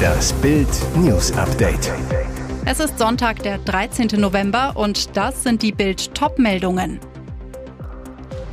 Das Bild News Update. Es ist Sonntag, der 13. November und das sind die Bild Topmeldungen.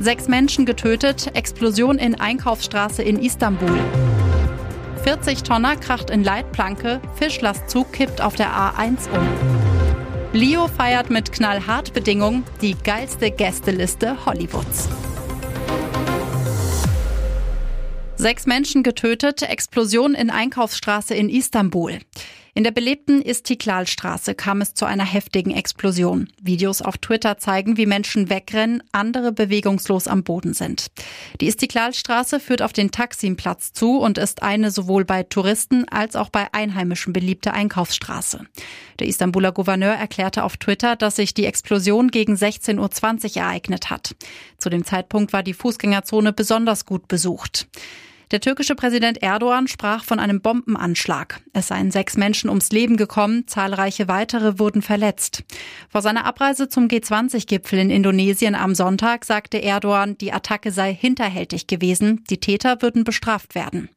Sechs Menschen getötet, Explosion in Einkaufsstraße in Istanbul. 40 Tonner kracht in Leitplanke, Fischlastzug kippt auf der A1 um. Leo feiert mit knallhart Bedingungen die geilste Gästeliste Hollywoods. Sechs Menschen getötet, Explosion in Einkaufsstraße in Istanbul. In der belebten Istiklalstraße kam es zu einer heftigen Explosion. Videos auf Twitter zeigen, wie Menschen wegrennen, andere bewegungslos am Boden sind. Die Istiklalstraße führt auf den Taksimplatz zu und ist eine sowohl bei Touristen als auch bei Einheimischen beliebte Einkaufsstraße. Der Istanbuler Gouverneur erklärte auf Twitter, dass sich die Explosion gegen 16.20 Uhr ereignet hat. Zu dem Zeitpunkt war die Fußgängerzone besonders gut besucht. Der türkische Präsident Erdogan sprach von einem Bombenanschlag. Es seien sechs Menschen ums Leben gekommen, zahlreiche weitere wurden verletzt. Vor seiner Abreise zum G20-Gipfel in Indonesien am Sonntag sagte Erdogan, die Attacke sei hinterhältig gewesen, die Täter würden bestraft werden.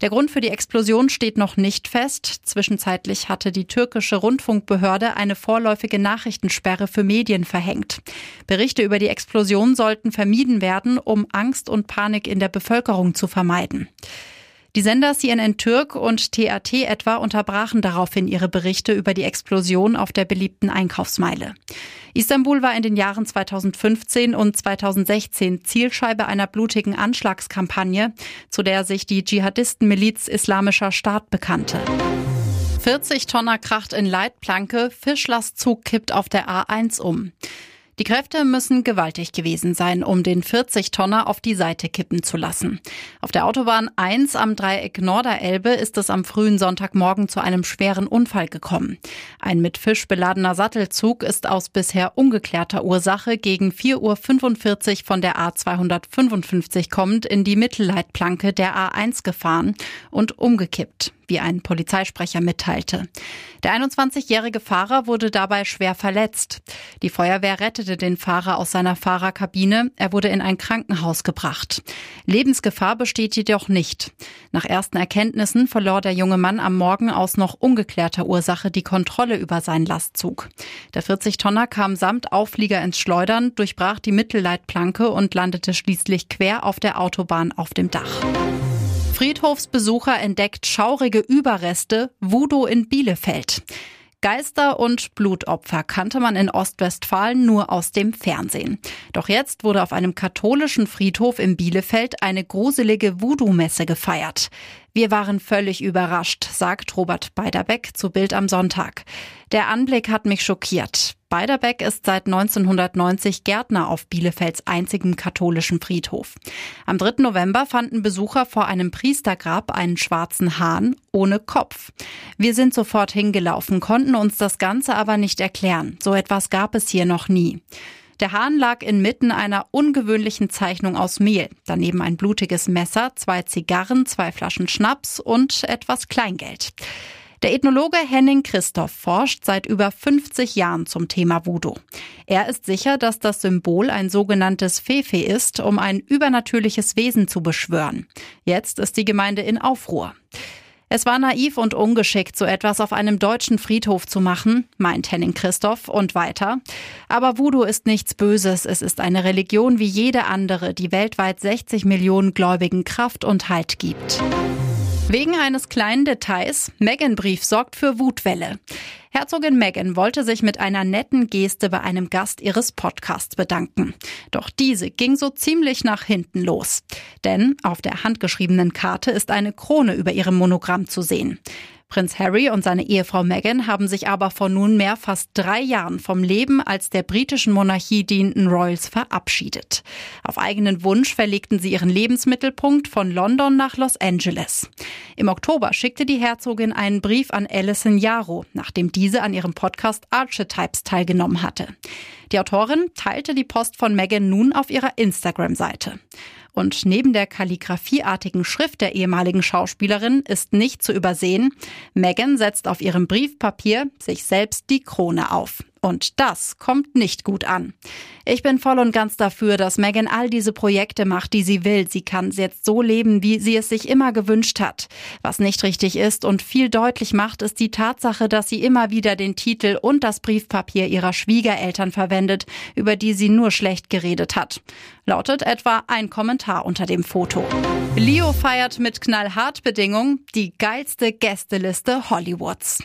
Der Grund für die Explosion steht noch nicht fest. Zwischenzeitlich hatte die türkische Rundfunkbehörde eine vorläufige Nachrichtensperre für Medien verhängt. Berichte über die Explosion sollten vermieden werden, um Angst und Panik in der Bevölkerung zu vermeiden. Die Sender CNN Türk und TAT etwa unterbrachen daraufhin ihre Berichte über die Explosion auf der beliebten Einkaufsmeile. Istanbul war in den Jahren 2015 und 2016 Zielscheibe einer blutigen Anschlagskampagne, zu der sich die Dschihadistenmiliz Islamischer Staat bekannte. 40 Tonner kracht in Leitplanke, Fischlastzug kippt auf der A1 um. Die Kräfte müssen gewaltig gewesen sein, um den 40-Tonner auf die Seite kippen zu lassen. Auf der Autobahn 1 am Dreieck Norderelbe ist es am frühen Sonntagmorgen zu einem schweren Unfall gekommen. Ein mit Fisch beladener Sattelzug ist aus bisher ungeklärter Ursache gegen 4.45 Uhr von der A255 kommend in die Mittelleitplanke der A1 gefahren und umgekippt wie ein Polizeisprecher mitteilte. Der 21-jährige Fahrer wurde dabei schwer verletzt. Die Feuerwehr rettete den Fahrer aus seiner Fahrerkabine. Er wurde in ein Krankenhaus gebracht. Lebensgefahr besteht jedoch nicht. Nach ersten Erkenntnissen verlor der junge Mann am Morgen aus noch ungeklärter Ursache die Kontrolle über seinen Lastzug. Der 40-Tonner kam samt Auflieger ins Schleudern, durchbrach die Mittelleitplanke und landete schließlich quer auf der Autobahn auf dem Dach. Friedhofsbesucher entdeckt schaurige Überreste, Voodoo in Bielefeld. Geister und Blutopfer kannte man in Ostwestfalen nur aus dem Fernsehen. Doch jetzt wurde auf einem katholischen Friedhof in Bielefeld eine gruselige Voodoo-Messe gefeiert. Wir waren völlig überrascht, sagt Robert Beiderbeck zu Bild am Sonntag. Der Anblick hat mich schockiert. Beiderbeck ist seit 1990 Gärtner auf Bielefelds einzigem katholischen Friedhof. Am 3. November fanden Besucher vor einem Priestergrab einen schwarzen Hahn ohne Kopf. Wir sind sofort hingelaufen, konnten uns das Ganze aber nicht erklären. So etwas gab es hier noch nie. Der Hahn lag inmitten einer ungewöhnlichen Zeichnung aus Mehl. Daneben ein blutiges Messer, zwei Zigarren, zwei Flaschen Schnaps und etwas Kleingeld. Der Ethnologe Henning Christoph forscht seit über 50 Jahren zum Thema Voodoo. Er ist sicher, dass das Symbol ein sogenanntes Fefe ist, um ein übernatürliches Wesen zu beschwören. Jetzt ist die Gemeinde in Aufruhr. Es war naiv und ungeschickt, so etwas auf einem deutschen Friedhof zu machen, meint Henning Christoph und weiter. Aber Voodoo ist nichts Böses. Es ist eine Religion wie jede andere, die weltweit 60 Millionen Gläubigen Kraft und Halt gibt. Wegen eines kleinen Details, Meghan-Brief sorgt für Wutwelle. Herzogin Meghan wollte sich mit einer netten Geste bei einem Gast ihres Podcasts bedanken. Doch diese ging so ziemlich nach hinten los. Denn auf der handgeschriebenen Karte ist eine Krone über ihrem Monogramm zu sehen. Prinz Harry und seine Ehefrau Meghan haben sich aber vor nunmehr fast drei Jahren vom Leben als der britischen Monarchie dienenden Royals verabschiedet. Auf eigenen Wunsch verlegten sie ihren Lebensmittelpunkt von London nach Los Angeles. Im Oktober schickte die Herzogin einen Brief an Alison Yarrow, nachdem diese an ihrem Podcast Archetypes teilgenommen hatte. Die Autorin teilte die Post von Meghan nun auf ihrer Instagram-Seite. Und neben der kalligraphieartigen Schrift der ehemaligen Schauspielerin ist nicht zu übersehen, Meghan setzt auf ihrem Briefpapier sich selbst die Krone auf. Und das kommt nicht gut an. Ich bin voll und ganz dafür, dass Megan all diese Projekte macht, die sie will. Sie kann jetzt so leben, wie sie es sich immer gewünscht hat. Was nicht richtig ist und viel deutlich macht, ist die Tatsache, dass sie immer wieder den Titel und das Briefpapier ihrer Schwiegereltern verwendet, über die sie nur schlecht geredet hat. Lautet etwa ein Kommentar unter dem Foto. Leo feiert mit knallhart Bedingungen die geilste Gästeliste Hollywoods.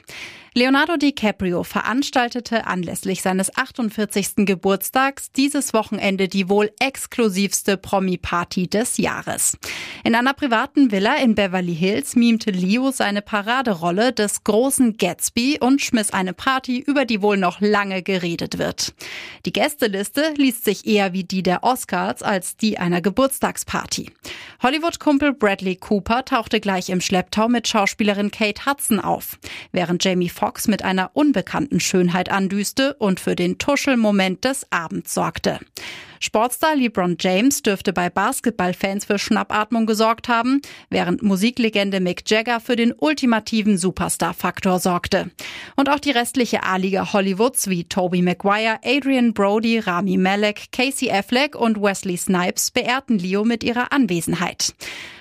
Leonardo DiCaprio veranstaltete anlässlich seines 48. Geburtstags dieses Wochenende die wohl exklusivste Promi-Party des Jahres. In einer privaten Villa in Beverly Hills mimte Leo seine Paraderolle des großen Gatsby und schmiss eine Party, über die wohl noch lange geredet wird. Die Gästeliste liest sich eher wie die der Oscars als die einer Geburtstagsparty. Hollywood-Kumpel Bradley Cooper tauchte gleich im Schlepptau mit Schauspielerin Kate Hudson auf, während Jamie Foxx mit einer unbekannten Schönheit andüste und für den Tuschelmoment des Abends sorgte. Sportstar LeBron James dürfte bei Basketballfans für Schnappatmung gesorgt haben, während Musiklegende Mick Jagger für den ultimativen Superstar-Faktor sorgte. Und auch die restliche A-Liga Hollywoods wie Toby Maguire, Adrian Brody, Rami Malek, Casey Affleck und Wesley Snipes beehrten Leo mit ihrer Anwesenheit.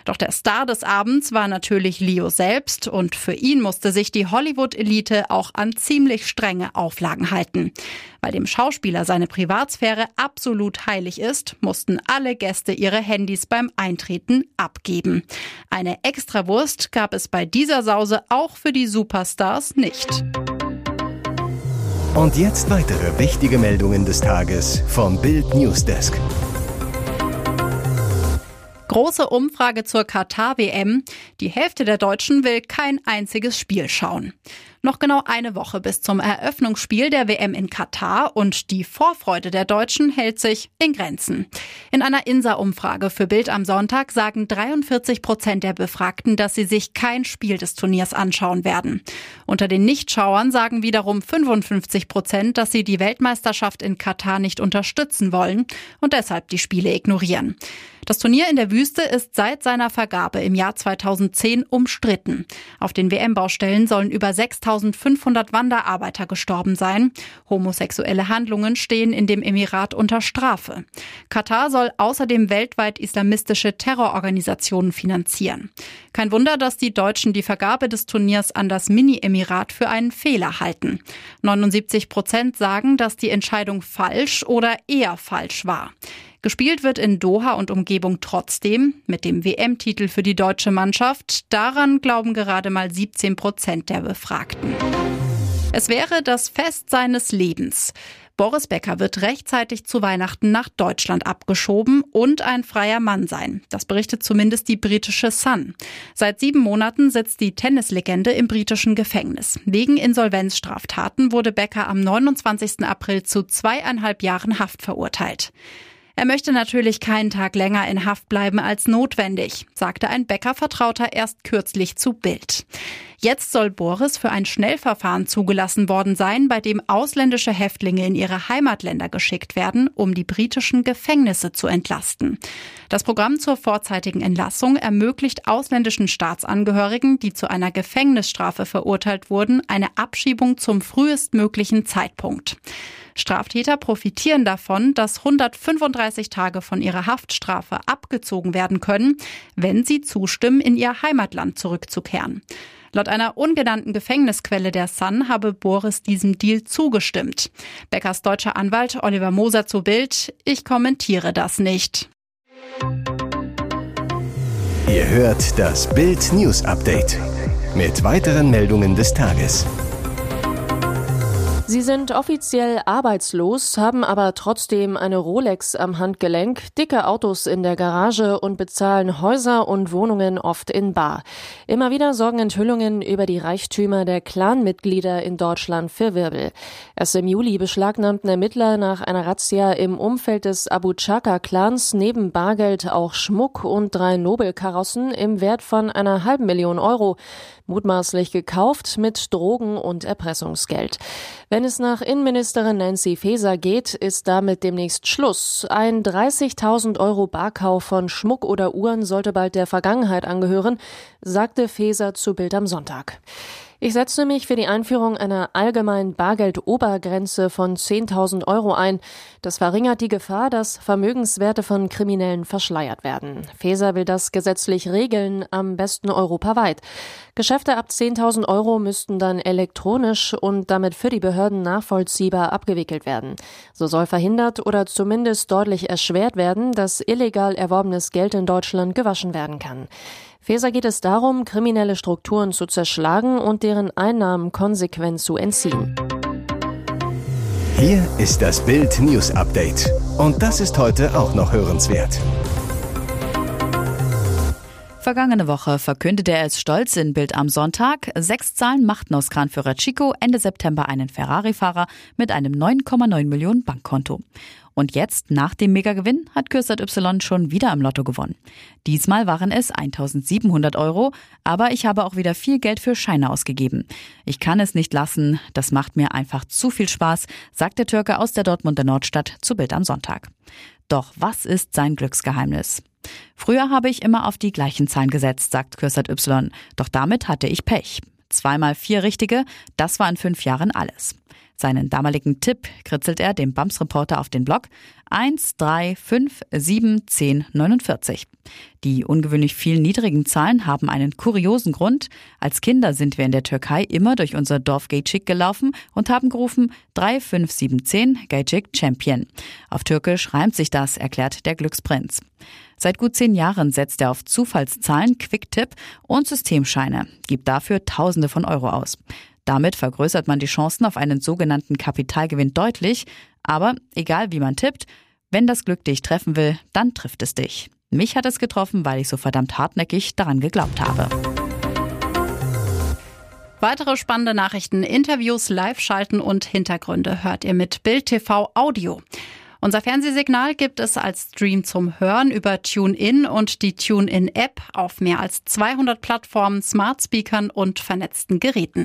Doch der Star des Abends war natürlich Leo selbst und für ihn musste sich die Hollywood-Elite auch an ziemlich strenge Auflagen halten. Weil dem Schauspieler seine Privatsphäre absolut heilig ist, mussten alle Gäste ihre Handys beim Eintreten abgeben. Eine Extrawurst gab es bei dieser Sause auch für die Superstars nicht. Und jetzt weitere wichtige Meldungen des Tages vom Bild Newsdesk. Große Umfrage zur Katar-WM. Die Hälfte der Deutschen will kein einziges Spiel schauen. Noch genau eine Woche bis zum Eröffnungsspiel der WM in Katar und die Vorfreude der Deutschen hält sich in Grenzen. In einer INSA-Umfrage für Bild am Sonntag sagen 43 Prozent der Befragten, dass sie sich kein Spiel des Turniers anschauen werden. Unter den Nichtschauern sagen wiederum 55 Prozent, dass sie die Weltmeisterschaft in Katar nicht unterstützen wollen und deshalb die Spiele ignorieren. Das Turnier in der Wüste ist seit seiner Vergabe im Jahr 2010 umstritten. Auf den WM-Baustellen sollen über 6500 Wanderarbeiter gestorben sein. Homosexuelle Handlungen stehen in dem Emirat unter Strafe. Katar soll außerdem weltweit islamistische Terrororganisationen finanzieren. Kein Wunder, dass die Deutschen die Vergabe des Turniers an das Mini-Emirat für einen Fehler halten. 79 Prozent sagen, dass die Entscheidung falsch oder eher falsch war. Gespielt wird in Doha und Umgebung trotzdem mit dem WM-Titel für die deutsche Mannschaft. Daran glauben gerade mal 17 Prozent der Befragten. Es wäre das Fest seines Lebens. Boris Becker wird rechtzeitig zu Weihnachten nach Deutschland abgeschoben und ein freier Mann sein. Das berichtet zumindest die britische Sun. Seit sieben Monaten sitzt die Tennislegende im britischen Gefängnis. Wegen Insolvenzstraftaten wurde Becker am 29. April zu zweieinhalb Jahren Haft verurteilt. Er möchte natürlich keinen Tag länger in Haft bleiben als notwendig, sagte ein Bäckervertrauter erst kürzlich zu Bild. Jetzt soll Boris für ein Schnellverfahren zugelassen worden sein, bei dem ausländische Häftlinge in ihre Heimatländer geschickt werden, um die britischen Gefängnisse zu entlasten. Das Programm zur vorzeitigen Entlassung ermöglicht ausländischen Staatsangehörigen, die zu einer Gefängnisstrafe verurteilt wurden, eine Abschiebung zum frühestmöglichen Zeitpunkt. Straftäter profitieren davon, dass 135 Tage von ihrer Haftstrafe abgezogen werden können, wenn sie zustimmen, in ihr Heimatland zurückzukehren. Laut einer ungenannten Gefängnisquelle der Sun habe Boris diesem Deal zugestimmt. Beckers deutscher Anwalt Oliver Moser zu Bild, ich kommentiere das nicht. Ihr hört das Bild News Update mit weiteren Meldungen des Tages. Sie sind offiziell arbeitslos, haben aber trotzdem eine Rolex am Handgelenk, dicke Autos in der Garage und bezahlen Häuser und Wohnungen oft in Bar. Immer wieder sorgen Enthüllungen über die Reichtümer der Clanmitglieder in Deutschland für Wirbel. Erst im Juli beschlagnahmten Ermittler nach einer Razzia im Umfeld des Abu Chaka-Clans neben Bargeld auch Schmuck und drei Nobelkarossen im Wert von einer halben Million Euro, mutmaßlich gekauft mit Drogen und Erpressungsgeld. Wenn es nach Innenministerin Nancy Faeser geht, ist damit demnächst Schluss. Ein 30.000 Euro Barkauf von Schmuck oder Uhren sollte bald der Vergangenheit angehören, sagte Faeser zu Bild am Sonntag. Ich setze mich für die Einführung einer allgemeinen Bargeldobergrenze von 10.000 Euro ein. Das verringert die Gefahr, dass Vermögenswerte von Kriminellen verschleiert werden. Faeser will das gesetzlich regeln, am besten europaweit. Geschäfte ab 10.000 Euro müssten dann elektronisch und damit für die Behörden nachvollziehbar abgewickelt werden. So soll verhindert oder zumindest deutlich erschwert werden, dass illegal erworbenes Geld in Deutschland gewaschen werden kann. Faeser geht es darum, kriminelle Strukturen zu zerschlagen und deren Einnahmen konsequent zu entziehen. Hier ist das Bild News Update. Und das ist heute auch noch hörenswert. Vergangene Woche verkündete er es stolz in Bild am Sonntag. Sechs Zahlen machten aus Kranführer Chico Ende September einen Ferrari-Fahrer mit einem 9,9 Millionen Bankkonto. Und jetzt, nach dem Megagewinn, hat Kürsat Y schon wieder im Lotto gewonnen. Diesmal waren es 1700 Euro, aber ich habe auch wieder viel Geld für Scheine ausgegeben. Ich kann es nicht lassen, das macht mir einfach zu viel Spaß, sagt der Türke aus der Dortmunder Nordstadt zu Bild am Sonntag. Doch was ist sein Glücksgeheimnis? Früher habe ich immer auf die gleichen Zahlen gesetzt, sagt Kürsat Y. Doch damit hatte ich Pech. Zweimal vier richtige, das war in fünf Jahren alles. Seinen damaligen Tipp kritzelt er dem BAMS-Reporter auf den Blog 1, 3, 5, 7, 10, 49. Die ungewöhnlich vielen niedrigen Zahlen haben einen kuriosen Grund. Als Kinder sind wir in der Türkei immer durch unser Dorf Geycik gelaufen und haben gerufen 3, 5, 7, 10, Geycik Champion. Auf Türkisch reimt sich das, erklärt der Glücksprinz. Seit gut zehn Jahren setzt er auf Zufallszahlen, Quicktip und Systemscheine, gibt dafür Tausende von Euro aus. Damit vergrößert man die Chancen auf einen sogenannten Kapitalgewinn deutlich. Aber egal wie man tippt, wenn das Glück dich treffen will, dann trifft es dich. Mich hat es getroffen, weil ich so verdammt hartnäckig daran geglaubt habe. Weitere spannende Nachrichten, Interviews, Live-Schalten und Hintergründe hört ihr mit Bild TV Audio. Unser Fernsehsignal gibt es als Stream zum Hören über TuneIn und die TuneIn-App auf mehr als 200 Plattformen, Smart Speakern und vernetzten Geräten.